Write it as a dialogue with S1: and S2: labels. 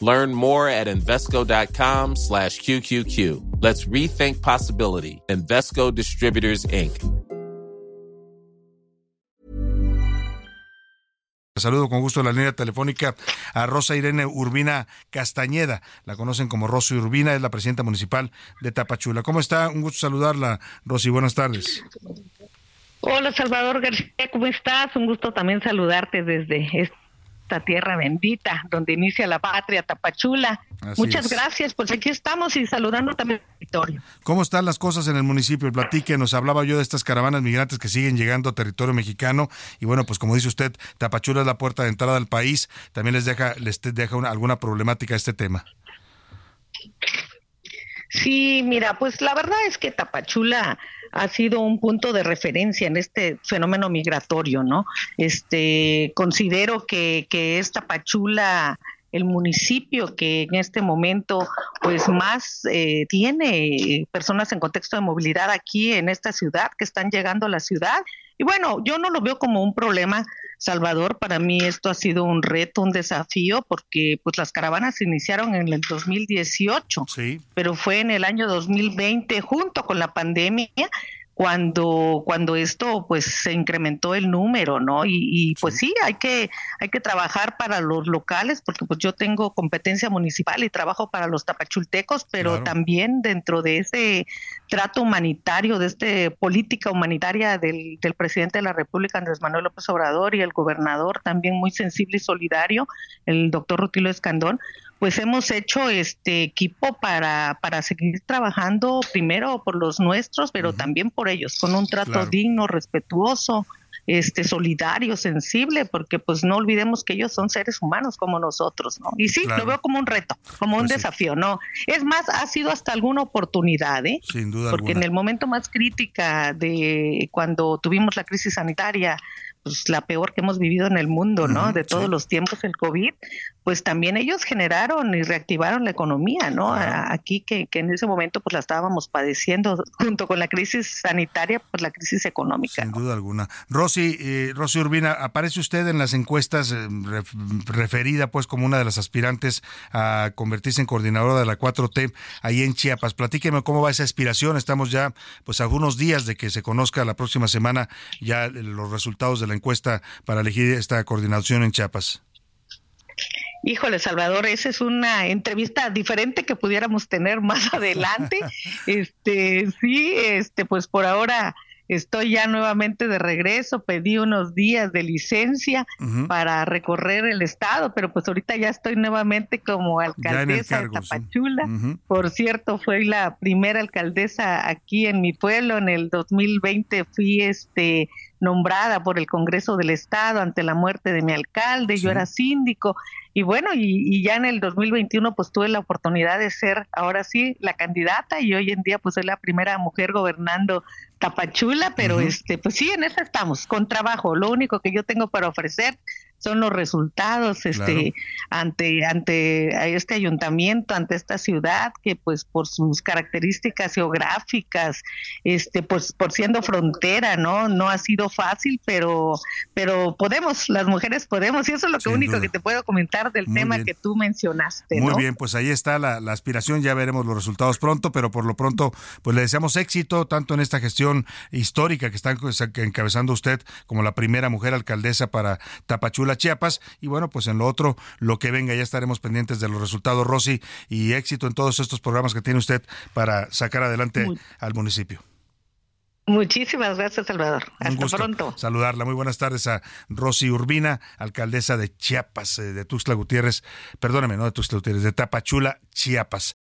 S1: Learn more at Invesco.com slash QQQ. Let's rethink possibility. Invesco Distributors, Inc.
S2: Saludo con gusto en la línea telefónica a Rosa Irene Urbina Castañeda. La conocen como Rosy Urbina, es la presidenta municipal de Tapachula. ¿Cómo está? Un gusto saludarla, Rosy. Buenas tardes.
S3: Hola Salvador García, ¿cómo estás? Un gusto también saludarte desde esta tierra bendita donde inicia la patria, Tapachula.
S2: Así
S3: Muchas
S2: es.
S3: gracias, pues aquí estamos y saludando también al territorio.
S2: ¿Cómo están las cosas en el municipio? Platique, nos hablaba yo de estas caravanas migrantes que siguen llegando a territorio mexicano y bueno, pues como dice usted, Tapachula es la puerta de entrada al país. También les deja les deja una- alguna problemática este tema.
S3: Sí, mira, pues la verdad es que Tapachula ha sido un punto de referencia en este fenómeno migratorio, ¿no? Este, considero que, que es Tapachula el municipio que en este momento pues más eh, tiene personas en contexto de movilidad aquí en esta ciudad que están llegando a la ciudad y bueno yo no lo veo como un problema Salvador para mí esto ha sido un reto un desafío porque pues las caravanas se iniciaron en el 2018
S2: Sí.
S3: pero fue en el año 2020 junto con la pandemia cuando cuando esto pues se incrementó el número no y, y, pues sí hay que hay que trabajar para los locales porque pues yo tengo competencia municipal y trabajo para los tapachultecos pero
S2: Claro.
S3: también dentro de ese trato humanitario de este política humanitaria del, del presidente de la República Andrés Manuel López Obrador y el gobernador también muy sensible y solidario el doctor Rutilio Escandón pues hemos hecho este equipo para, para seguir trabajando primero por los nuestros, pero también por ellos, con un trato
S2: Claro.
S3: digno, respetuoso, este solidario, sensible, porque pues no olvidemos que ellos son seres humanos como nosotros, ¿no? Y sí,
S2: Claro.
S3: lo veo como un reto, como un
S2: Pues sí.
S3: desafío, ¿no? Es más, ha sido hasta alguna oportunidad, ¿eh?
S2: Sin duda
S3: Porque en el momento más crítica de cuando tuvimos la crisis sanitaria, pues la peor que hemos vivido en el mundo, ¿no? De todos
S2: sí.
S3: los tiempos, el COVID, pues también ellos generaron y reactivaron la economía, ¿no? Aquí que, que en ese momento pues la estábamos padeciendo junto con la crisis sanitaria, pues la crisis económica.
S2: Sin
S3: ¿no?
S2: duda alguna. Rosy, eh, Rosy Urbina, aparece usted en las encuestas eh, ref- referida pues como una de las aspirantes a convertirse en coordinadora de la 4T ahí en Chiapas. Platíqueme cómo va esa aspiración. Estamos ya pues algunos días de que se conozca la próxima semana ya los resultados de la encuesta para elegir esta coordinación en Chiapas.
S3: Híjole, Salvador, esa es una entrevista diferente que pudiéramos tener más adelante. este, sí, este, pues por ahora estoy ya nuevamente de regreso, pedí unos días de licencia para recorrer el estado, pero pues ahorita ya estoy nuevamente como alcaldesa
S2: cargo,
S3: de
S2: sí.
S3: Tapachula. Por cierto, fui la primera alcaldesa aquí en mi pueblo. En el 2020 fui este nombrada por el Congreso del Estado ante la muerte de mi alcalde.
S2: Sí.
S3: Yo era síndico y bueno, y, y ya en el 2021 pues tuve la oportunidad de ser ahora sí la candidata y hoy en día pues soy la primera mujer gobernando Tapachula, pero este pues sí, en eso estamos, con trabajo. Lo único que yo tengo para ofrecer son los resultados este
S2: Claro.
S3: ante ante este ayuntamiento ante esta ciudad que pues por sus características geográficas este pues por siendo frontera no no ha sido fácil pero pero podemos las mujeres podemos y eso es lo que
S2: Sin
S3: único
S2: duda.
S3: que te puedo comentar del
S2: Muy
S3: tema
S2: bien.
S3: que tú mencionaste
S2: Muy
S3: ¿no?
S2: bien, pues ahí está la, la aspiración, ya veremos los resultados pronto, pero por lo pronto, pues le deseamos éxito tanto en esta gestión histórica que está encabezando usted como la primera mujer alcaldesa para Tapachula, Chiapas, y bueno, pues en lo otro, lo que venga, ya estaremos pendientes de los resultados, Rosy, y éxito en todos estos programas que tiene usted para sacar adelante
S3: Muy-
S2: al municipio.
S3: muchísimas gracias Salvador
S2: Un
S3: hasta
S2: gusto
S3: pronto
S2: saludarla. Muy buenas tardes a Rosy Urbina, alcaldesa de Chiapas, eh, de Tuxtla Gutiérrez, perdóname, no de Tuxtla Gutiérrez, de Tapachula, Chiapas.